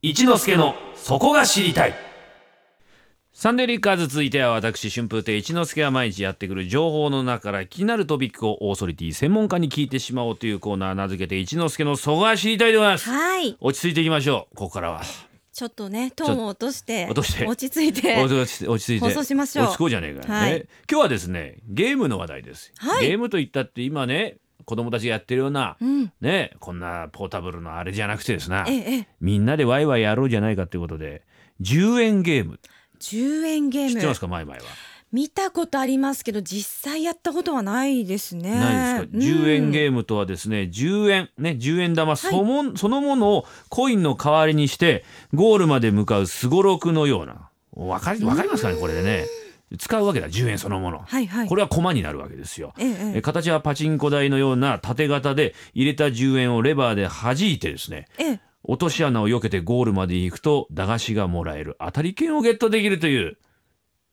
一之助のそこが知りたい。サンデーリッカーズ続いては私春風亭一之輔が毎日やってくる情報の中から気になるトピックをオーソリティ専門家に聞いてしまおうというコーナー名付けて一之輔のそこが知りたいでございます。はい。落ち着いていきましょうここからは。ちょっとね、トーンを落として、落として落ち着いて、落ち着いて。落ち着いて。放送しましょう。落ち着こうじゃねえか、はい。ね今日はですねゲームの話題です、はい。ゲームといったって今ね子供たちがやってるような、うん、ねこんなポータブルのあれじゃなくてですなええ、ええ、みんなでワイワイやろうじゃないかということで10円ゲーム。10円ゲーム。知ってますか前々は、見たことありますけど、実際やったことはないですね。ないですか、10円。ゲームとはですね10円ね10円玉そも、そのものをコインの代わりにしてゴールまで向かうすごろくのような。わかりわかりますかねこれでね使うわけだ10円そのもの、はいはい。これは駒になるわけですよ。ええ、形はパチンコ台のような縦型で入れた10円をレバーで弾いてですねええ、落とし穴を避けてゴールまで行くと駄菓子がもらえる。当たり券をゲットできるという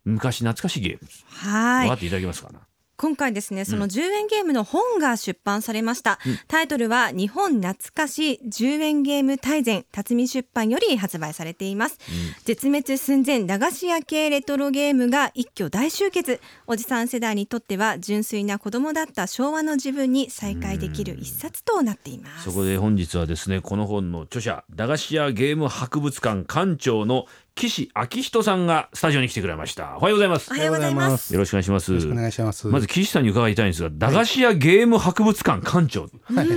昔懐かしいゲームです、はい。分かっ。ていただけますかな？今回ですねその10円ゲームの本が出版されました、タイトルは日本懐かし10円ゲーム大全辰巳出版より発売されています、絶滅寸前駄菓子屋系レトロゲームが一挙大集結。おじさん世代にとっては純粋な子供だった昭和の自分に再会できる一冊となっています。そこで本日はですねこの本の著者駄菓子屋ゲーム博物館館長の岸昭人さんがスタジオに来てくれました。おはようございます。おはようございます。よろしくお願いします。よろしくお願いします。まず岸さんに伺いたいんですが駄菓子屋ゲーム博物館館長はい、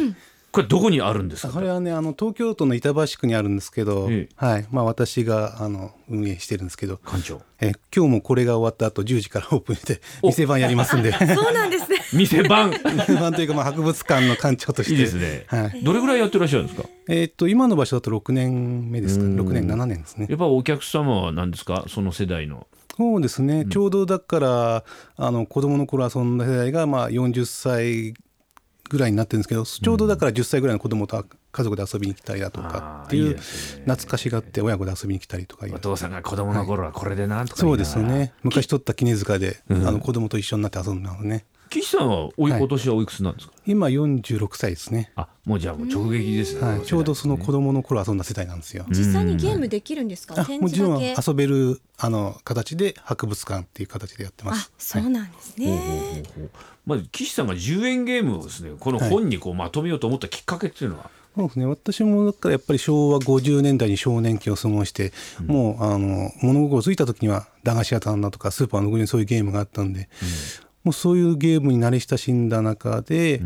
これどこにあるんですか？これはね、あの東京都の板橋区にあるんですけど、ええ。はい、まあ私があの運営してるんですけど、館長。え今日もこれが終わった後10時からオープンしてお。店番やりますんで、そうなんですね店番。店番というかまあ博物館の館長として、いいですね。はい。どれぐらいやってらっしゃるんですか？えーっと今の場所だと6年目ですか、ね、6年7年ですね。やっぱお客様は何ですか？その世代の。そうですね、ちょうどだからあの子供の頃遊んだ世代がまあ40歳ぐらいになってるんですけど、ちょうどだから10歳ぐらいの子供と家族で遊びに来たりだとかっていう懐かしがって親子で遊びに来たりとかお父さんが子供の頃はこれでなんとか言そいうながらですね。昔取った絹塚で、あの子供と一緒になって遊んだのね岸さんはおいはい。今年はおいくつなんですか、今46歳ですね、あもうじゃあもう直撃ですね、はい、ちょうどその子供の頃遊んだ世代なんですよ、実際にゲームできるんですか？あ展もちろん遊べるあの形で博物館っていう形でやってまあすそうなんですね、ほうほうほうほう。まず岸さんが10円ゲームをですねこの本にこうまとめようと思ったきっかけっていうのは、そうですね。私もだからやっぱり昭和50年代に少年期を過ごして、もうあの物心ついた時には駄菓子屋さんだとかスーパーの上にそういうゲームがあったんで、もうそういうゲームに慣れ親しんだ中で、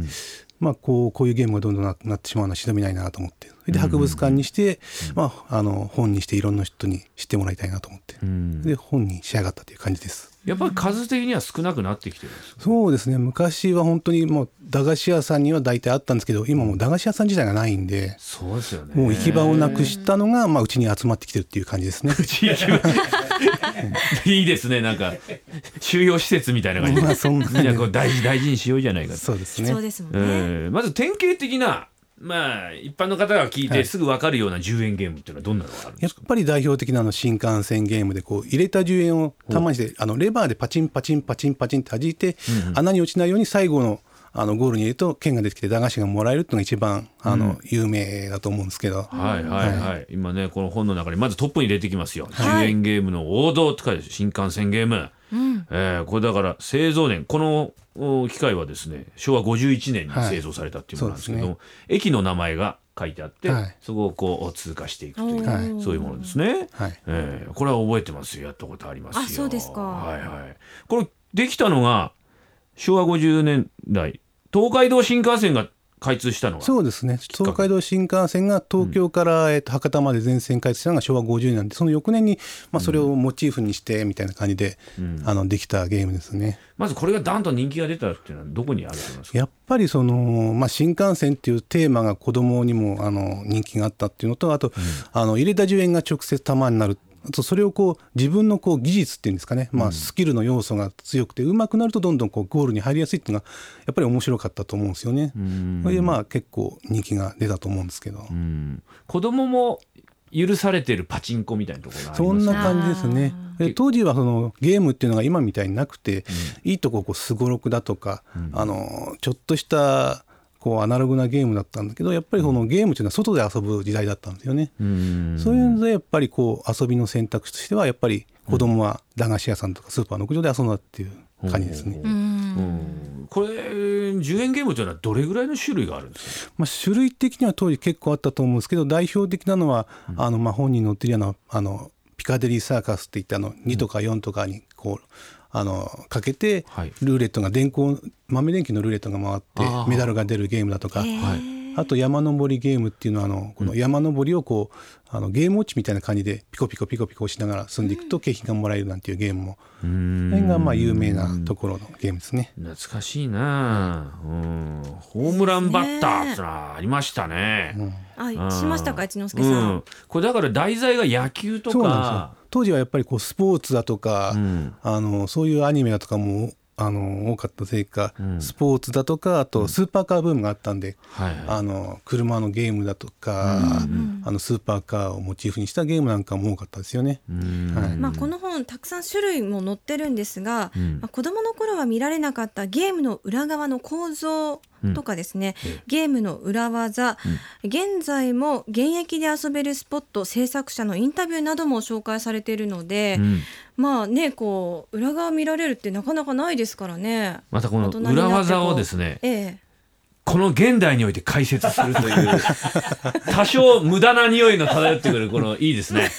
まあ、こうこういうゲームがどんどんなくなってしまうのはしどみないなと思ってで博物館にして、まあ、あの本にしていろんな人に知ってもらいたいなと思って、ん。で本に仕上がったという感じです。やっぱり数的には少なくなってきてるそうですね。昔は本当にもう駄菓子屋さんには大体あったんですけど今もう駄菓子屋さん自体がないんでそうですよね。もう行き場をなくしたのが、まあ、うちに集まってきてるっていう感じですね。地域は いいですねなんか収容施設みたいな感じで。まあそんなみんなこう大事大事にしようじゃないかと。そうですね。そうですもんね、えーまず典型的なまあ一般の方が聞いてすぐ分かるような10円ゲームっていうのはどんなのがあるんですか、やっぱり代表的なのは新幹線ゲームでこう入れた10円をたまにしてあのレバーでパチンパチンパチンパチンって弾いて、穴に落ちないように最後のあのゴールに入れると剣が出てきて駄菓子がもらえるっていうのが一番あの、有名だと思うんですけど、はいはいはい、今ねこの本の中にまずトップに出てきますよ、はい。10円ゲームの王道って書いてある新幹線ゲーム、えーこれだから製造年このお機械はですね昭和51年に製造されたっていうものなんですけども、はい。駅の名前が書いてあって、はい。そこをこう通過していくという、はい。そういうものですね、はい。えーこれは覚えてますよ。やったことありますよ。あそうですか。はいはい。これできたのが昭和50年代東海道新幹線が開通したのは？そうですね。東海道新幹線が東京から、えっと博多まで全線開通したのが昭和50年。なんでその翌年に、まあ、それをモチーフにしてみたいな感じで、あのできたゲームですね。まずこれがだんと人気が出たっていうのはどこにあると思いますか？やっぱりその、まあ、新幹線っていうテーマが子供にもあの人気があったっていうのとあと、あの入れた10円が直接玉になるあとそれをこう自分のこう技術っていうんですかね、まあ、スキルの要素が強くて上手くなるとどんどんこうゴールに入りやすいっていうのがやっぱり面白かったと思うんですよね。それでまあ結構人気が出たと思うんですけど、うん。子供も許されてるパチンコみたいなところがありそますんな感じですね。で当時はそのゲームっていうのが今みたいになくて、いいとここうすごろくだとか、あのちょっとしたこうアナログなゲームだったんだけどやっぱりこのゲームというのは外で遊ぶ時代だったんですよね。うん。そういうのでやっぱりこう遊びの選択肢としてはやっぱり子供は駄菓子屋さんとかスーパーの屋上で遊んだっていう感じですね。うん。うん。これ10円ゲームというのはどれぐらいの種類があるんですか？まあ、種類的には当時結構あったと思うんですけど代表的なのは、あのまあ本人乗ってるようなあのピカデリーサーカスっていったあの2とか4とかにこうあのかけてはい。ルーレットが電光豆電球のルーレットが回ってメダルが出るゲームだとか。あと山登りゲームっていうのはあのこの山登りをこうあのゲームウォッチみたいな感じでピコピコピコピコしながら進んでいくと景品がもらえるなんていうゲームも。うこんれがまあ有名なところのゲームですね。懐かしいな、うん、ホームランバッターってのはありましたね。あしましたか一之輔うさん、ん、これだから題材が野球とそうなんですよ。か。当時はやっぱりこうスポーツだとか、うん。あのそういうアニメだとかもあの多かったせいか、ん。スポーツだとかあとスーパーカーブームがあったんで、はいはい。あの車のゲームだとか、あのスーパーカーをモチーフにしたゲームなんかも多かったですよね。うん。はい。まあ、この本たくさん種類も載ってるんですが、ん。まあ、子どもの頃は見られなかったゲームの裏側の構造とかですね、ゲームの裏技、現在も現役で遊べるスポット制作者のインタビューなども紹介されているので、うん。まあねこう裏側見られるってなかなかないですからね。またこの裏技をですねええ。この現代において解説するという 多少無駄な匂いの漂ってくるこのいいですね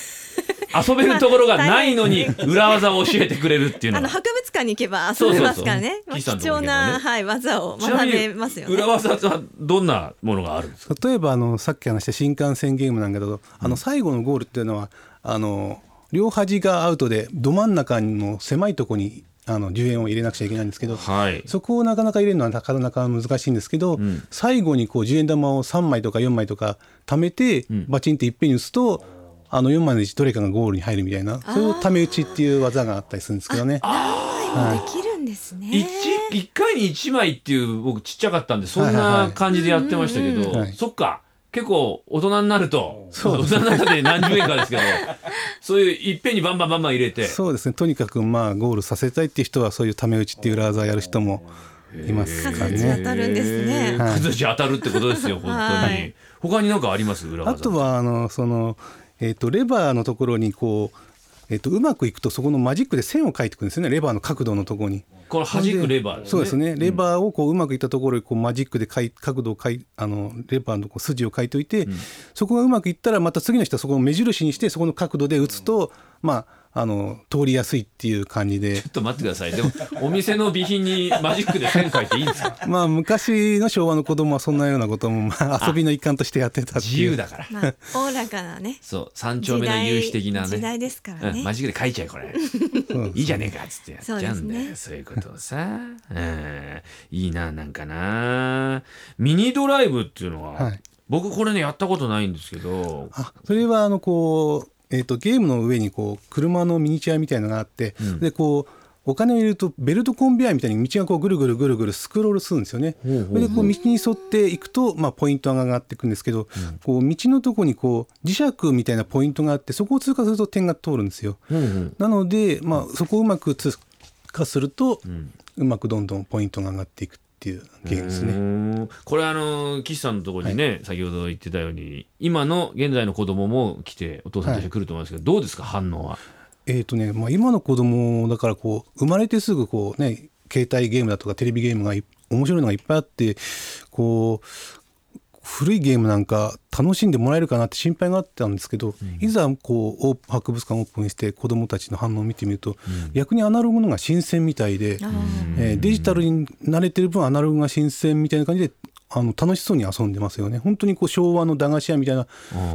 遊べるところがないのに裏技を教えてくれるっていうのは。あの博物館に行けば遊べますからね。貴重な、はい、技を学べますよね。裏技はどんなものがあるんですか？例えばあのさっき話した新幹線ゲームなんだけど、あの最後のゴールっていうのはあの両端がアウトでど真ん中の狭いところにあの10円を入れなくちゃいけないんですけど、はい。そこをなかなか入れるのはなかなか難しいんですけど、ん。最後にこう10円玉を3枚とか4枚とか貯めて、バチンっていっぺんに打つとあの4枚のうちどれかがゴールに入るみたいなそういうため打ちっていう技があったりするんですけどね。はい、できるんですね。一一回に一枚っていう僕ちっちゃかったんでそんない感じでやってましたけど、はいそっか。結構大人になると大人になって何十円かですけどそういういっぺんにバンバンバンバン入れて。そうですね。とにかくまあゴールさせたいっていう人はそういうため打ちっていう裏技をやる人もいますかね。当たるんですね。はい。当たるってことですよ本当に、はい。他に何かあります？裏技あとはあのその、えー、とレバーのところにこう、えー、とうまくいくとそこのマジックで線を描いていくんですよねレバーの角度のところに。これ弾くレバーですね。そうですね。レバーをこううまくいったところにこうマジックでかい角度をかいあのレバーのこう筋を書いておいて、そこがうまくいったらまた次の人はそこを目印にしてそこの角度で打つと、まああの通りやすいっていう感じで。ちょっと待ってください。でもお店の備品にマジックで線書いていいんですか？まあ昔の昭和の子供はそんなようなこともまあ遊びの一環としてやってたっていう。自由だから。まあ、おおらかなね。そう。三丁目の有志的なね。時代ですからね。うん、マジックで書いちゃえこれ。いいじゃねえかっつってやっちゃうんだよ。ね。そういうことをさ、うん、いいななんかな。ミニドライブっていうのは、はい。僕これねやったことないんですけど。あそれはあのこう、えー、とゲームの上にこう車のミニチュアみたいなのがあって、でこうお金を入れるとベルトコンベヤーみたいに道がこうぐるぐるぐるぐるスクロールするんですよね。それでこう道に沿っていくと、まあ、ポイントが上がっていくんですけど、こう道のとこにこう磁石みたいなポイントがあってそこを通過すると点が通るんですよ。なので、まあ、そこをうまく通過すると、うまくどんどんポイントが上がっていくっていうゲームですうね。これあの岸さんのところにね、先ほど言ってたように今の現在の子供も来てお父さんとして来ると思いますけど、どうですか反応は？えーとねまあ、今の子供だからこう生まれてすぐこう、ね、携帯ゲームだとかテレビゲームがい面白いのがいっぱいあってこう古いゲームなんか楽しんでもらえるかなって心配があったんですけど、いざこう博物館オープンして子供たちの反応を見てみると、逆にアナログのが新鮮みたいで、あえーデジタルに慣れてる分アナログが新鮮みたいな感じであの楽しそうに遊んでますよね。本当にこう昭和の駄菓子屋みたいな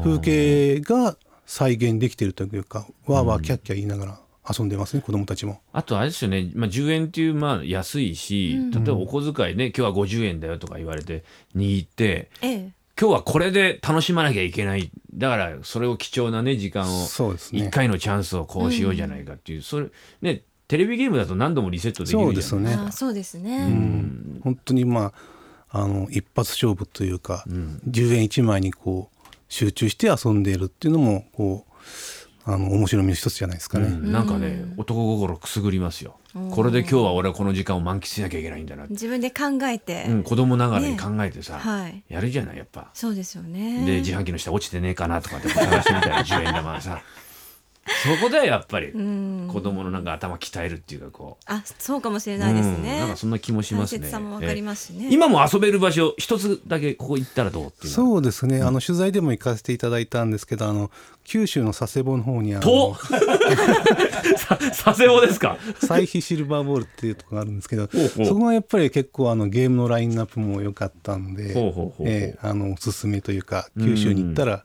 風景が再現できてるというかわーわーキャッキャ言いながら遊んでますね子供たちも。あとあれですよね、まあ、10円っていうまあ安いし、例えばお小遣いね今日は50円だよとか言われて握ってええ。今日はこれで楽しまなきゃいけない。だからそれを貴重なね時間をそうですね。1回のチャンスをこうしようじゃないかっていう、それねテレビゲームだと何度もリセットできるじゃないですかそうですよね。あそうですね。うん。本当にまああの一発勝負というか、10円1枚にこう集中して遊んでいるっていうのもこうあの面白みの一つじゃないですかね。うん。なんかね男心くすぐりますよ。これで今日は俺はこの時間を満喫しなきゃいけないんだなって、自分で考えて、うん、子供ながらに考えてさ、はい。やるじゃないやっぱ。そうですよね。で自販機の下落ちてねえかなとかって探してみたら10 円玉がさそこだよやっぱりうん。子供のなんか頭鍛えるっていうかこう。あそうかもしれないですうんね、なんかそんな気もしますね。大切さもわかりますしね。ええ。今も遊べる場所一つだけここ行ったらどうっていうそうですね、あの取材でも行かせていただいたんですけどあの九州の佐世保の方にあと 佐世保ですか？サイヒシルバーボールっていうところがあるんですけどほうほう。そこがやっぱり結構あのゲームのラインナップも良かったんでおすすめというか九州に行ったら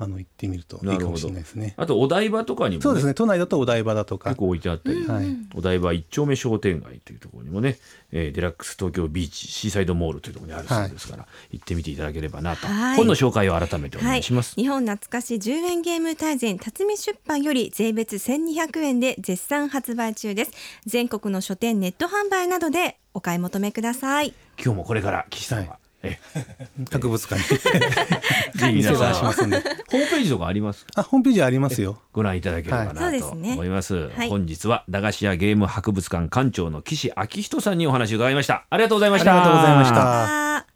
あの行ってみるといいかもしれないですね。あとお台場とかにも、ね、そうですね。都内だとお台場だとか。結構置いてあったり、はい。お台場一丁目商店街というところにもね、えーデラックス東京ビーチシーサイドモールというところにあるそうですから、行ってみていただければなと、はい。本の紹介を改めてお願いします。日本懐かし10円ゲーム大全辰巳出版より税別1200円で絶賛発売中です。全国の書店ネット販売などでお買い求めください。今日もこれから岸さんは、博物館に。ぜひ皆店さん出しますんで。ホームページとかあります？あホームページありますよ。ご覧いただければなと思います、はい。本日は駄菓子屋ゲーム博物館館長の岸昭人さんにお話を伺いました。ありがとうございました。ありがとうございました。